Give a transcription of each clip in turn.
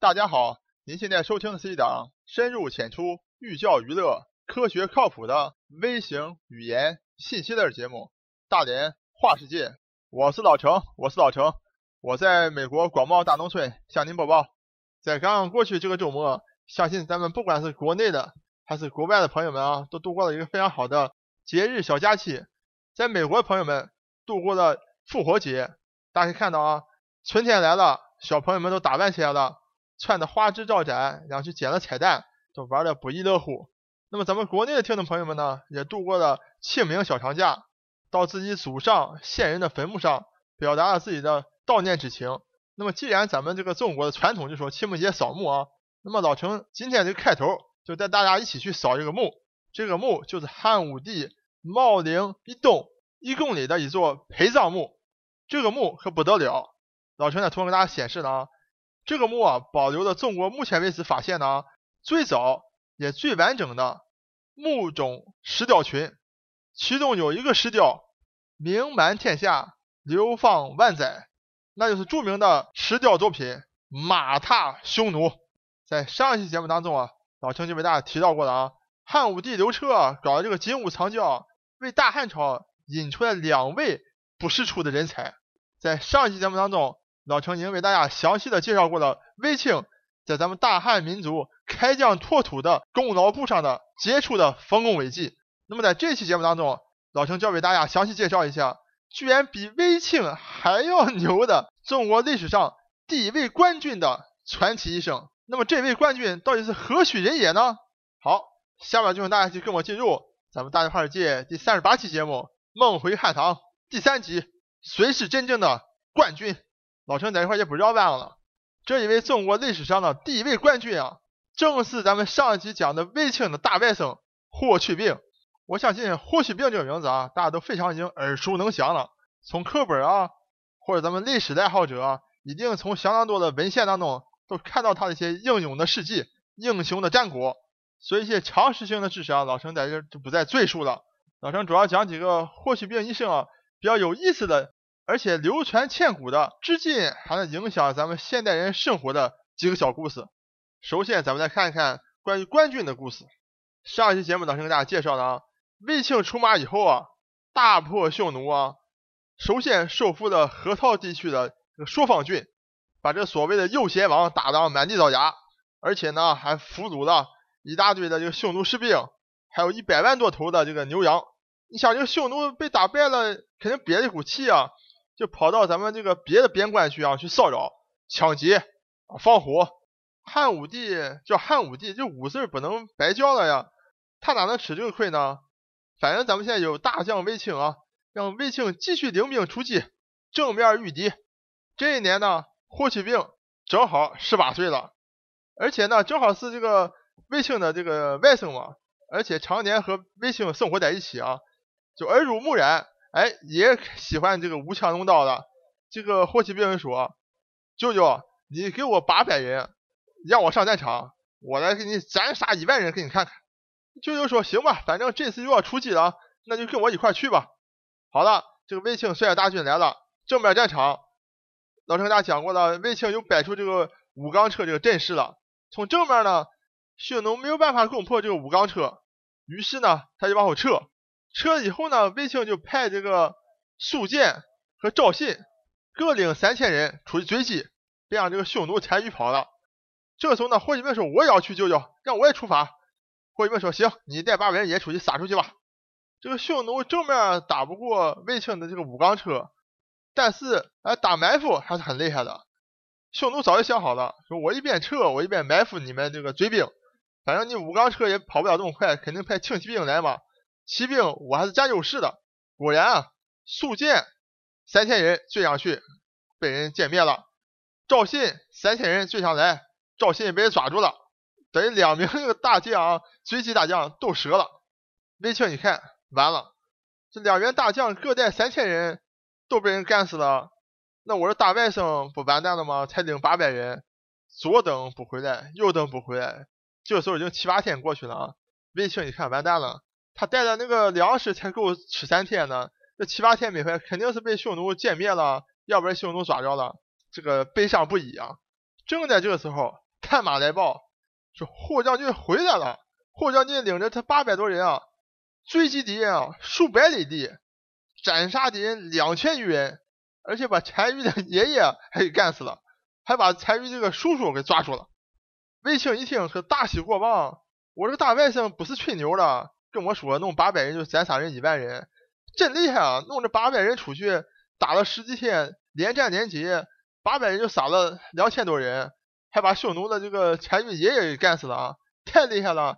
大家好，您现在收听的是一档深入浅出、寓教于乐、科学靠谱的微型语言信息类节目《大连话世界》。我是老程，我是老程，我在美国广袤大农村向您播报。在刚刚过去这个周末，相信咱们不管是国内的还是国外的朋友们啊，都度过了一个非常好的节日小假期。在美国的朋友们度过了复活节，大家可以看到啊，春天来了，小朋友们都打扮起来了。穿的花枝招展，然后去捡了彩蛋，都玩的不亦乐乎。那么咱们国内的听众朋友们呢，也度过了清明小长假，到自己祖上先人的坟墓上，表达了自己的悼念之情。那么既然咱们这个中国的传统就说清明节扫墓啊，那么老陈今天这个开头就带大家一起去扫这个墓。这个墓就是汉武帝茂陵以东一公里的一座陪葬墓。这个墓可不得了，老陈在图上给大家显示了啊。这个墓啊，保留了中国目前为止发现的最早也最完整的墓种石雕群，其中有一个石雕名满天下，流芳万载，那就是著名的石雕作品马踏匈奴。在上一期节目当中啊，老陈就为大家提到过了啊，汉武帝刘彻搞的这个金屋藏娇，为大汉朝引出了两位不世出的人才。在上一期节目当中。老程已经为大家详细的介绍过了卫青在咱们大汉民族开疆拓土的功劳簿上的杰出的丰功伟绩。那么在这期节目当中，老程就要为大家详细介绍一下，居然比卫青还要牛的中国历史上第一位冠军的传奇一生。那么这位冠军到底是何许人也呢？好，下面就请大家去跟我进入咱们大话世界第三十八期节目《梦回汉唐》第三集，谁是真正的冠军？老陈在这块也不绕弯了，这一位中国历史上的第一位冠军啊，正是咱们上一集讲的卫青的大外甥霍去病。我相信霍去病这个名字啊，大家都非常已经耳熟能详了，从课本啊，或者咱们历史的爱好者啊，一定从相当多的文献当中都看到他的一些英勇的事迹、英雄的战果。所以一些常识性的知识啊，老陈在这就不再赘述了。老陈主要讲几个霍去病一生啊比较有意思的。而且流传千古的，至今还能影响咱们现代人生活的几个小故事。首先，咱们来看一看关于官军的故事。上一期节目当时给大家介绍的啊，卫青出马以后啊，大破匈奴啊，首先收复的河套地区的这个朔方郡，把这所谓的右贤王打得满地找牙，而且呢，还俘虏了一大堆的这个匈奴士兵，还有一百万多头的这个牛羊。你想，这个匈奴被打败了，肯定憋一股气啊。就跑到咱们这个别的边关去啊，去骚扰、抢劫、放火。汉武帝叫汉武帝，这武字不能白叫了呀，他哪能吃这个亏呢？反正咱们现在有大将卫青啊，让卫青继续领兵出击，正面御敌。这一年呢，霍去病正好十八岁了，而且呢，正好是这个卫青的这个外甥嘛，而且常年和卫青生活在一起啊，就耳濡目染。哎，也喜欢这个舞枪弄刀的。这个霍去病说：“舅舅，你给我八百人，让我上战场，我来给你斩杀一万人，给你看看。”舅舅说：“行吧，反正这次又要出击了，那就跟我一块去吧。”好了，这个卫青率大军来了，正面战场。老陈给大家讲过了，卫青又摆出这个五钢车这个阵势了。从正面呢，匈奴没有办法攻破这个五钢车，于是呢，他就往后撤。撤了以后呢，卫青就派这个苏建和赵信各领三千人出去追击，别让这个匈奴单于跑了。这个时候呢，霍去病说：“我也要去救救，让我也出发。”霍去病说：“行，你带八百人也出去撒出去吧。”这个匈奴正面打不过卫青的这个五钢车，但是哎，打埋伏还是很厉害的。匈奴早就想好了，说我一边撤，我一边埋伏你们这个追兵，反正你五钢车也跑不了这么快，肯定派轻骑兵来嘛。骑兵我还是占优势的，果然啊，苏建三千人追上去，被人歼灭了。赵信三千人追上来，赵信被人抓住了，等于两名大将追击大将都折了。卫青一看，完了，这两员大将各带三千人都被人干死了，那我这大外甥不完蛋了吗？才领八百人，左等不回来，右等不回来，这个时候已经七八天过去了啊。卫青一看，完蛋了。他带的那个粮食才够吃三天呢，这七八天没回来，肯定是被匈奴歼灭了，要不然匈奴抓着了，这个悲伤不已啊。正在这个时候，探马来报，说霍将军回来了。霍将军领着他八百多人啊，追击敌人啊数百里地，斩杀敌人两千余人，而且把单于的爷爷还给干死了，还把单于这个叔叔给抓住了。卫青一听说大喜过望，我这个大外甥不是吹牛的，跟我说弄八百人就斩杀人一万人，真厉害啊！弄这八百人出去打了十几天，连战连捷，八百人就杀了两千多人，还把匈奴的这个单于爷爷给干死了啊！太厉害了！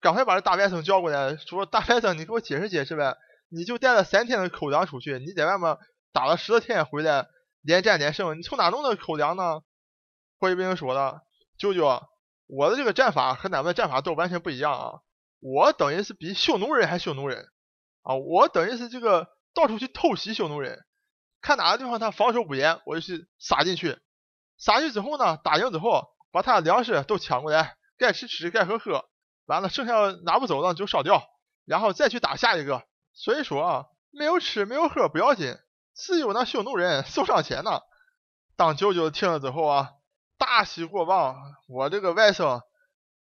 赶快把这大外甥叫过来，说大外甥，你给我解释解释呗！你就带了三天的口粮出去，你在外面打了十多天回来，连战连胜，你从哪弄的口粮呢？霍去病说了，舅舅，我的这个战法和咱们的战法都完全不一样啊！我等于是比匈奴人还匈奴人啊！我等于是这个到处去偷袭匈奴人，看哪个地方他防守不严，我就去杀进去，杀去之后呢，打赢之后把他的粮食都抢过来，该吃吃，该喝喝。完了，剩下拿不走的就烧掉，然后再去打下一个。所以说啊，没有吃没有喝不要紧，只有那匈奴人受伤钱呢。当舅舅听了之后啊，大喜过望。我这个外甥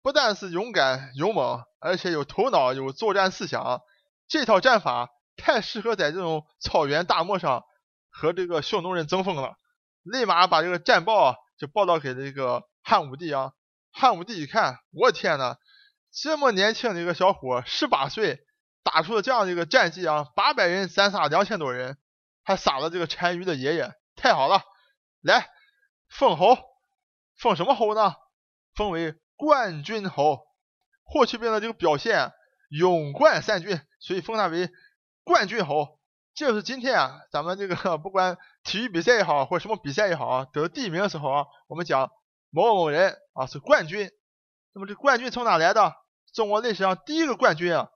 不但是勇敢勇猛，而且有头脑，有作战思想。这套战法太适合在这种草原大漠上和这个匈奴人争锋了。立马把这个战报就报道给这个汉武帝啊。汉武帝一看，我天呐！这么年轻的一个小伙，十八岁，打出了这样的一个战绩啊！八百人斩杀两千多人，还杀了这个单于的爷爷，太好了！来，封侯，封什么侯呢？封为冠军侯。霍去病的这个表现，勇冠三军，所以封他为冠军侯。就是今天啊，咱们这个 不管体育比赛也好，或什么比赛也好啊，得第一名的时候啊，我们讲某某人啊是冠军。那么这冠军从哪来的？中国历史上第一个冠军啊，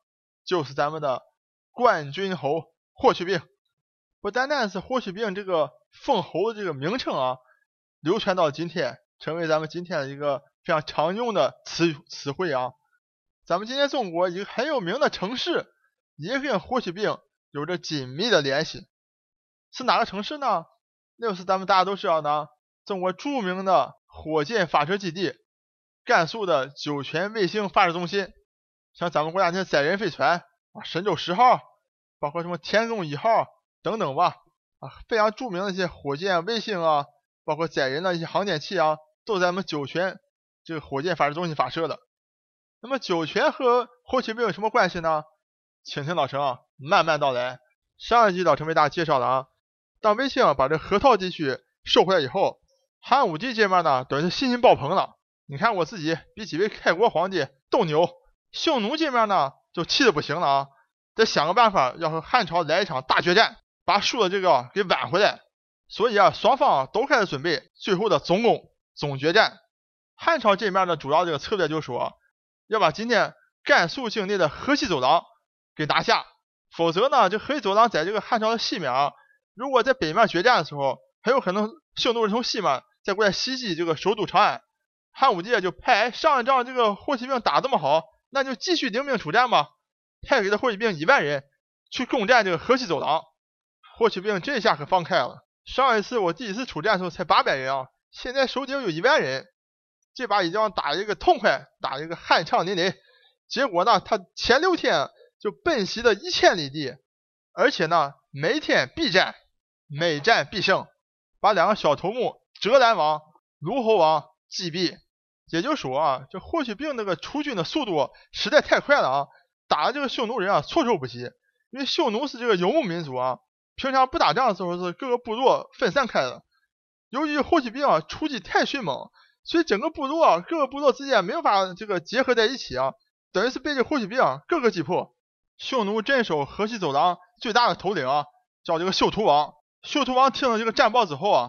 就是咱们的冠军侯霍去病。不单单是霍去病这个封侯的这个名称啊，流传到今天，成为咱们今天的一个非常常用的词词汇啊。咱们今天中国一个很有名的城市，也跟霍去病有着紧密的联系。是哪个城市呢？那就是咱们大家都知道的中国著名的火箭发射基地。甘肃的酒泉卫星发射中心，像咱们国家那些载人飞船啊，神舟十号，包括什么天宫一号等等吧，啊，非常著名的一些火箭卫星啊，包括载人的一些航天器啊，都在我们酒泉这个火箭发射中心发射的。那么酒泉和霍去病有什么关系呢？请听老陈啊慢慢道来。上一集老陈为大家介绍了啊，当卫星把这河套地区收回来以后，汉武帝这边呢，等于信心爆棚了。你看我自己比几位开国皇帝都牛，匈奴这边呢就气的不行了啊，得想个办法要和汉朝来一场大决战，把输的这个给挽回来。所以啊，双方都开始准备最后的总攻总决战。汉朝这面的主要这个策略就是说，要把今天甘肃境内的河西走廊给拿下，否则呢，这河西走廊在这个汉朝的西面啊，如果在北面决战的时候，很有可能匈奴人从西面再过来袭击这个首都长安。汉武帝就派上一仗这个霍去病打这么好，那就继续领兵出战吧。派给了霍去病一万人去攻占这个河西走廊。霍去病这下可放开了。上一次我第一次出战的时候才八百人啊，现在手底有一万人，这把一定要打一个痛快，打一个酣畅淋漓。结果呢，他前六天就奔袭了一千里地，而且呢，每天必战，每战必胜，把两个小头目折兰王、卢侯王击毙。也就说啊，这霍去病那个出军的速度实在太快了啊，打的这个匈奴人啊措手不及。因为匈奴是这个游牧民族啊，平常不打仗的时候是各个部落分散开的。由于霍去病啊出击太迅猛，所以整个部落各个部落之间没有法这个结合在一起啊，等于是被这霍去病各个击破。匈奴镇守河西走廊最大的头领啊，叫这个秀图王。秀图王听了这个战报之后啊，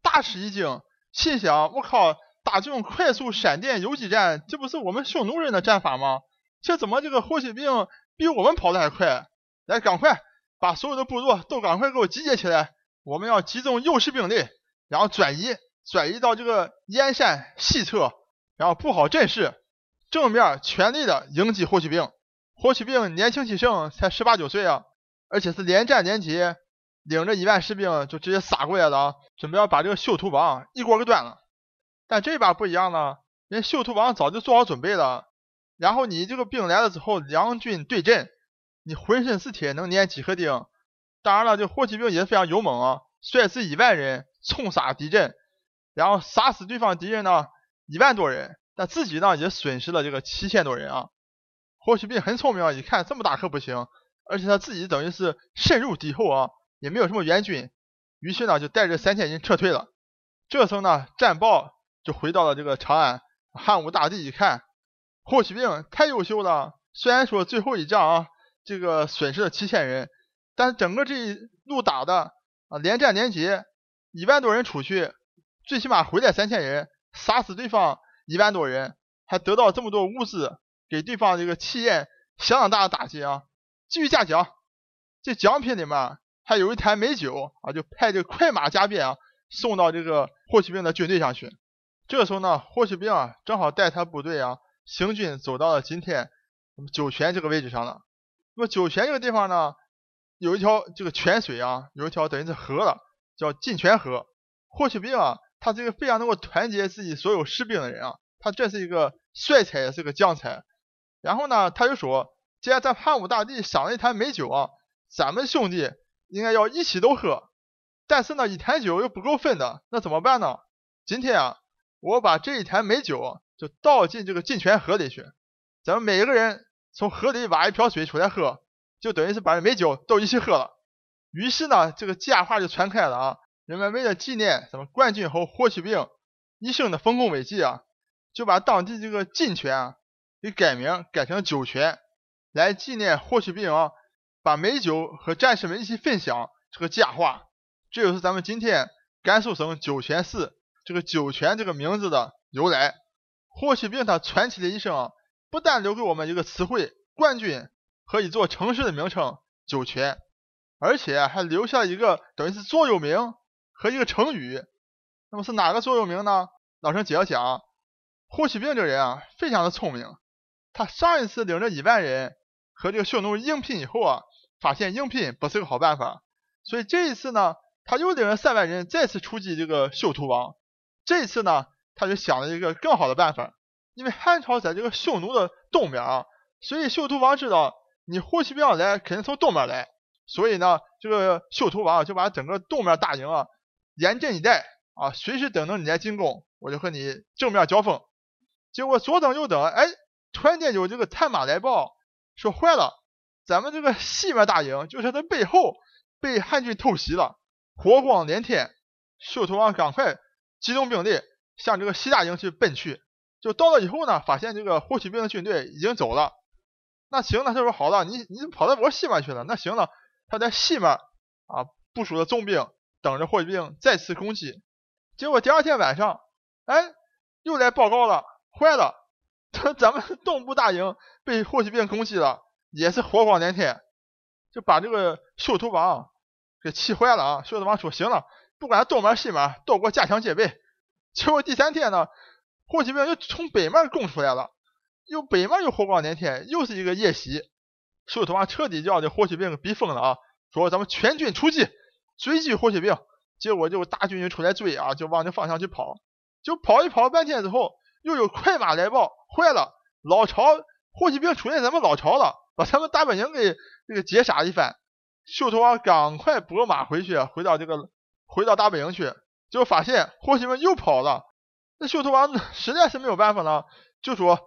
大吃一惊，心想：我靠！打这种快速闪电游击战，这不是我们匈奴人的战法吗？这怎么这个霍去病比我们跑的还快？来，赶快把所有的部落都赶快给我集结起来！我们要集中优势兵力，然后转移，转移到这个燕山西侧，然后布好阵势，正面全力的迎击霍去病。霍去病年轻气盛，才十八九岁啊，而且是连战连捷，领着一万士兵就直接杀过来了，准备要把这个秀图王一锅给端了。但这把不一样了，人秀图王早就做好准备了。然后你这个兵来了之后，两军对阵，你浑身是铁，能粘几颗钉？当然了，这霍去病也是非常勇猛啊，率师一万人冲杀敌阵，然后杀死对方敌人呢一万多人，但自己呢也损失了这个七千多人啊。霍去病很聪明啊，一看这么大可不行，而且他自己等于是深入敌后啊，也没有什么援军，于是呢就带着三千人撤退了。这时候呢，战报就回到了这个长安，汉武大帝一看。霍去病太优秀了，虽然说最后一仗啊，这个损失了七千人，但整个这一路打的啊，连战连捷，一万多人出去，最起码回来三千人，杀死对方一万多人，还得到这么多物资，给对方这个气焰相当大的打击啊！继续嘉奖，这奖品里面还有一坛美酒啊，就派这个快马加鞭啊，送到这个霍去病的军队上去。这个时候呢，霍去病啊，正好带他部队啊。行军走到了今天，那么酒泉这个位置上了。那么酒泉这个地方呢，有一条这个泉水啊，有一条等于是河了，叫进泉河。霍去病啊，他是一个非常能够团结自己所有士兵的人啊，他这是一个帅才，也是个将才。然后呢，他就说，既然咱汉武大帝赏了一坛美酒啊，咱们兄弟应该要一起都喝。但是呢，一坛酒又不够分的，那怎么办呢？今天啊，我把这一坛美酒。就倒进这个进泉河里去，咱们每一个人从河里挖一瓢水出来喝，就等于是把这美酒都一起喝了。于是呢，这个佳话就传开了啊。人们为了纪念什么冠军侯霍去病一生的丰功伟绩啊，就把当地这个进泉啊给改名改成酒泉，来纪念霍去病啊把美酒和战士们一起分享这个佳话。这就是咱们今天甘肃省酒泉市这个酒泉这个名字的由来。霍去病他传奇的一生，不但留给我们一个词汇“冠军”和一座城市的名称“酒泉”，而且还留下一个等于是座右铭和一个成语。那么是哪个座右铭呢？老陈接着讲。霍去病这个人啊，非常的聪明。他上一次领着一万人和这个匈奴应聘以后啊，发现应聘不是个好办法，所以这一次呢，他又领着三万人再次出击这个秀图王。这一次呢。他就想了一个更好的办法，因为汉朝在这个匈奴的东边啊，所以秀图王知道你霍去病要来，肯定从东边来，所以呢，这个秀图王就把整个东面大营啊严阵以待啊，随时等着你来进攻，我就和你正面交锋。结果左等右等，哎，突然间有这个探马来报，说坏了，咱们这个西面大营就是他背后被汉军偷袭了，火光连天，秀头王赶快集中兵力。向这个西大营去奔去，就到了以后呢，发现这个霍去病的军队已经走了。那行，了他说好了，你你跑到我西面去了。那行了，他在西面啊部署了重兵，等着霍去病再次攻击。结果第二天晚上，哎，又来报告了，坏了，咱们东部大营被霍去病攻击了，也是火光连天，就把这个秀图王给气坏了啊。秀图王说行了，不管东门西门，都给我加强戒备。结果第三天呢，霍去病又从北面攻出来了，又北面又火光连天，又是一个夜袭。秀图王彻底叫这霍去病逼疯了啊！说咱们全军出击，追击霍去病。结果就大军就出来追啊，就往这方向去跑。就跑一跑半天之后，又有快马来报，坏了，老巢霍去病出现咱们老巢了，把咱们大本营给这个截杀一番。秀头王赶快拨马回去，回到这个回到大本营去。就发现霍去病又跑了，那秀头王实在是没有办法了，就说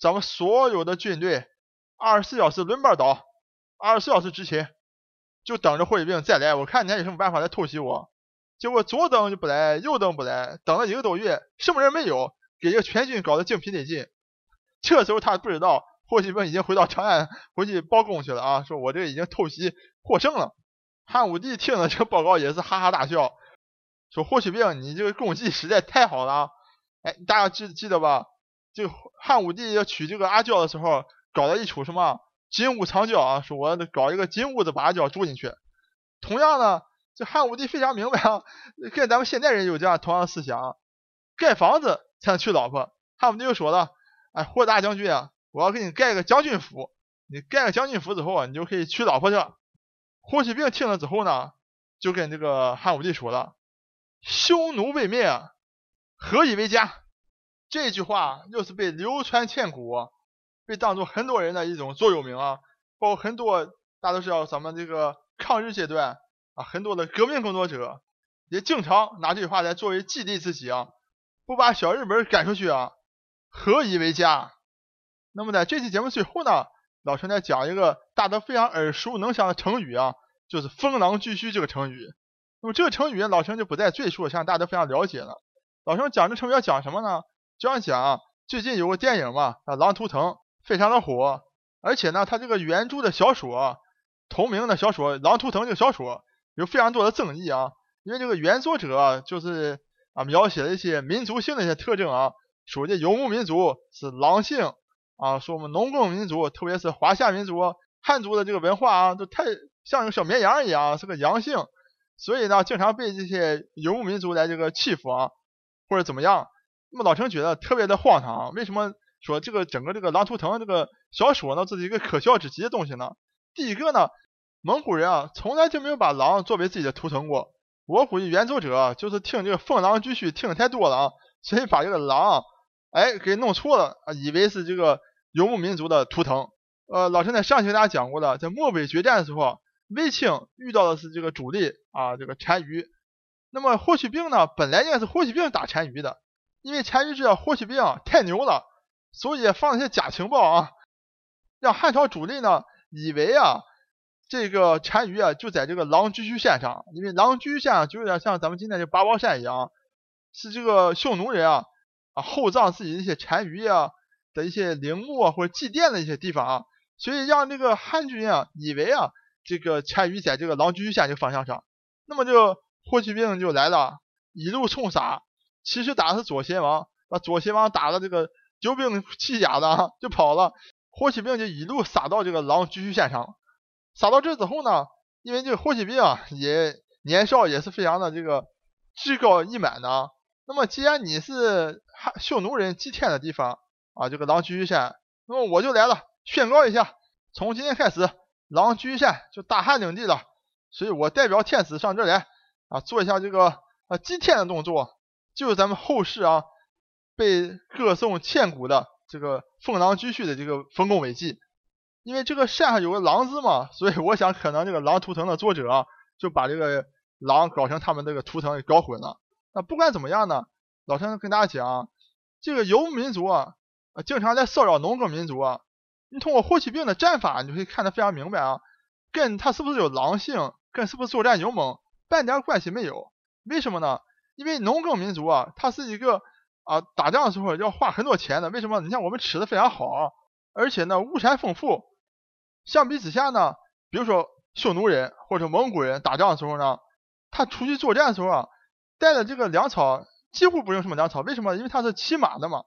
咱们所有的军队二十四小时轮班倒，二十四小时执勤，就等着霍去病再来。我看你还有什么办法来偷袭我？结果左等就不来，右等不来，等了一个多月，什么人没有，给这个全军搞得精疲力尽。这时候他不知道霍去病已经回到长安回去报功去了啊，说我这已经偷袭获胜了。汉武帝听了这个报告也是哈哈大笑。说霍去病，你这个功绩实在太好了，哎，大家记记得吧？这个汉武帝要娶这个阿娇的时候，搞了一出什么金屋藏娇啊？说我搞一个金屋子把阿娇住进去。同样呢，这汉武帝非常明白啊，跟咱们现代人有这样同样的思想，盖房子才能娶老婆。汉武帝就说了，哎，霍大将军啊，我要给你盖个将军府，你盖个将军府之后啊，你就可以娶老婆去了。霍去病听了之后呢，就跟这个汉武帝说了。匈奴未灭，何以为家？这句话又是被流传千古，被当做很多人的一种座右铭啊。包括很多大家都知道，咱们这个抗日阶段啊，很多的革命工作者也经常拿这句话来作为激励自己啊，不把小日本赶出去啊，何以为家？那么在这期节目最后呢，老陈再讲一个大家非常耳熟能详的成语啊，就是风狼居胥这个成语。那么这个成语老陈就不再赘述，相信大家都非常了解了。老陈讲这成语要讲什么呢？就要讲最近有个电影嘛，啊《狼图腾》非常的火，而且呢，它这个原著的小说同名的小说《狼图腾》这个小说有非常多的争议啊，因为这个原作者就是啊描写了一些民族性的一些特征啊，说这游牧民族是狼性啊，说我们农耕民族，特别是华夏民族、汉族的这个文化啊，都太像个小绵羊一样，是个阳性。所以呢，经常被这些游牧民族来这个欺负啊，或者怎么样。那么老陈觉得特别的荒唐。为什么说这个整个这个《狼图腾》这个小说呢，这是一个可笑之极的东西呢？第一个呢，蒙古人啊，从来就没有把狼作为自己的图腾过。我估计原作者就是听这个凤狼居胥听的太多了啊，所以把这个狼哎给弄错了，以为是这个游牧民族的图腾。呃，老陈在上期给大家讲过的，在漠北决战的时候。卫青遇到的是这个主力啊，这个单于。那么霍去病呢，本来应该是霍去病打单于的，因为单于知道霍去病太牛了，所以放了些假情报啊，让汉朝主力呢以为啊，这个单于啊就在这个狼居胥线上，因为狼居胥县就有点像咱们今天这八宝山一样，是这个匈奴人啊啊厚葬自己一些单于啊的一些陵墓啊或者祭奠的一些地方啊，所以让这个汉军啊以为啊。这个单于在这个狼居胥县这个方向上，那么就霍去病就来了，一路冲杀，其实打的是左贤王，把左贤王打的这个丢兵弃甲的 就跑了，霍去病就一路杀到这个狼居胥县上，杀到这之后呢，因为这个霍去病啊也年少也是非常的这个志高意满的，那么既然你是汉匈奴人祭天的地方啊，这个狼居胥县，那么我就来了，宣告一下，从今天开始。狼居县就大汉领地了，所以我代表天子上这来啊，做一下这个啊祭天的动作，就是咱们后世啊被歌颂千古的这个凤狼居胥的这个丰功伟绩。因为这个山上有个狼字嘛，所以我想可能这个狼图腾的作者就把这个狼搞成他们这个图腾给搞混了。那不管怎么样呢，老陈跟大家讲，这个游牧民族啊经常在骚扰农耕民族啊。你通过霍去病的战法，你就可以看得非常明白啊，跟他是不是有狼性，跟是不是作战勇猛，半点关系没有。为什么呢？因为农耕民族啊，他是一个啊打仗的时候要花很多钱的。为什么？你像我们吃的非常好，而且呢物产丰富。相比之下呢，比如说匈奴人或者蒙古人打仗的时候呢，他出去作战的时候啊，带的这个粮草几乎不用什么粮草。为什么？因为他是骑马的嘛，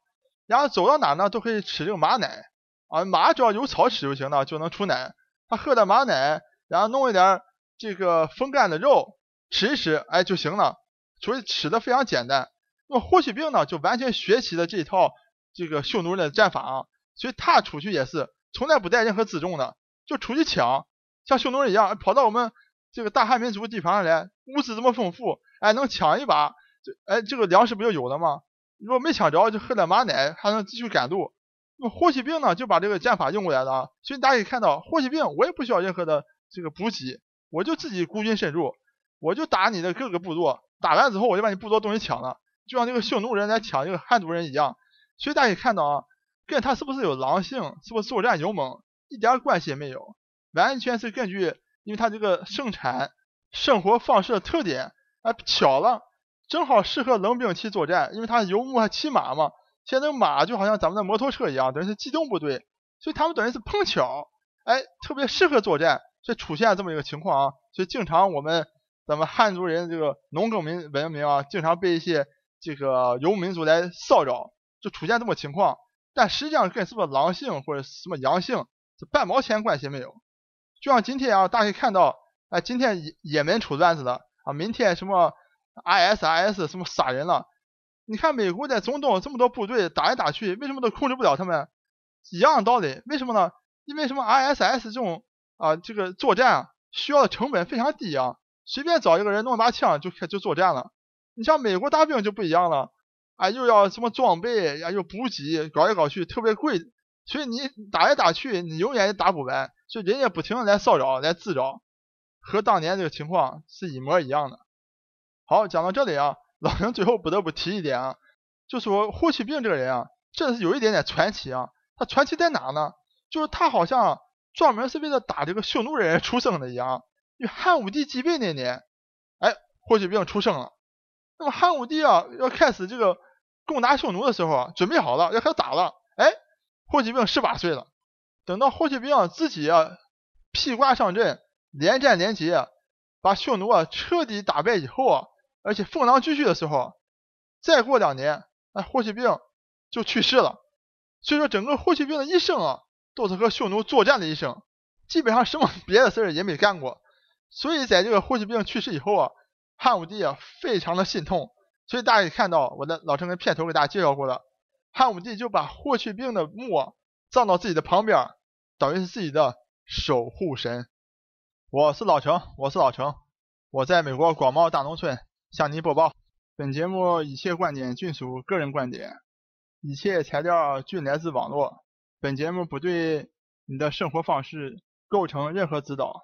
然后走到哪呢都可以吃这个马奶。啊，马只要有草吃就行了，就能出奶。他喝点马奶，然后弄一点这个风干的肉吃一吃，哎就行了。所以吃的非常简单。那么霍去病呢，就完全学习了这一套这个匈奴人的战法啊。所以他出去也是从来不带任何辎重的，就出去抢，像匈奴人一样跑到我们这个大汉民族地盘上来，物资这么丰富，哎能抢一把，这哎这个粮食不就有了吗？如果没抢着，就喝点马奶，还能继续赶路。那么霍去病呢，就把这个战法用过来了啊，所以大家可以看到，霍去病我也不需要任何的这个补给，我就自己孤军深入，我就打你的各个部落，打完之后我就把你部落东西抢了，就像这个匈奴人来抢这个汉族人一样。所以大家可以看到啊，跟他是不是有狼性，是不是作战勇猛，一点关系也没有，完全是根据因为他这个生产生活方式的特点，哎巧了，正好适合冷兵器作战，因为他游牧还骑马嘛。现在马就好像咱们的摩托车一样，等于是机动部队，所以他们等于是碰巧，哎，特别适合作战，所以出现这么一个情况啊。所以经常我们咱们汉族人这个农耕民文明啊，经常被一些这个游牧民族来骚扰，就出现这么情况。但实际上跟什么狼性或者什么阳性，这半毛钱关系没有。就像今天啊，大家可以看到，哎，今天也也门出乱子了啊，明天什么 ISIS 什么杀人了。你看美国在中东这么多部队打来打去，为什么都控制不了他们？一样的道理，为什么呢？因为什么？ISS 这种啊，这个作战啊，需要的成本非常低啊，随便找一个人弄把枪就开就作战了。你像美国大兵就不一样了，啊，又要什么装备呀，又补给，搞来搞去特别贵，所以你打来打去，你永远也打不完，所以人家不停的来骚扰，来自扰，和当年这个情况是一模一样的。好，讲到这里啊，老陈最后不得不提一点啊，就说霍去病这个人啊，真是有一点点传奇啊。他传奇在哪呢？就是他好像专门是为了打这个匈奴人出生的一样。因为汉武帝继位那年，哎，霍去病出生了。那么汉武帝啊，要开始这个攻打匈奴的时候啊，准备好了，要开始打了。哎，霍去病十八岁了。等到霍去病自己啊披挂上阵，连战连捷，把匈奴啊彻底打败以后啊，而且封狼居胥的时候，再过两年，哎，霍去病就去世了。所以说，整个霍去病的一生啊，都是和匈奴作战的一生，基本上什么 别的事儿也没干过。所以在这个霍去病去世以后啊，汉武帝啊非常的心痛。所以大家可以看到，我的老陈跟片头给大家介绍过了，汉武帝就把霍去病的墓葬到自己的旁边，等于是自己的守护神。我是老程，我是老程，我在美国广袤大农村向您播报。本节目一切观点均属个人观点。一切材料均来自网络，本节目不对你的生活方式构成任何指导。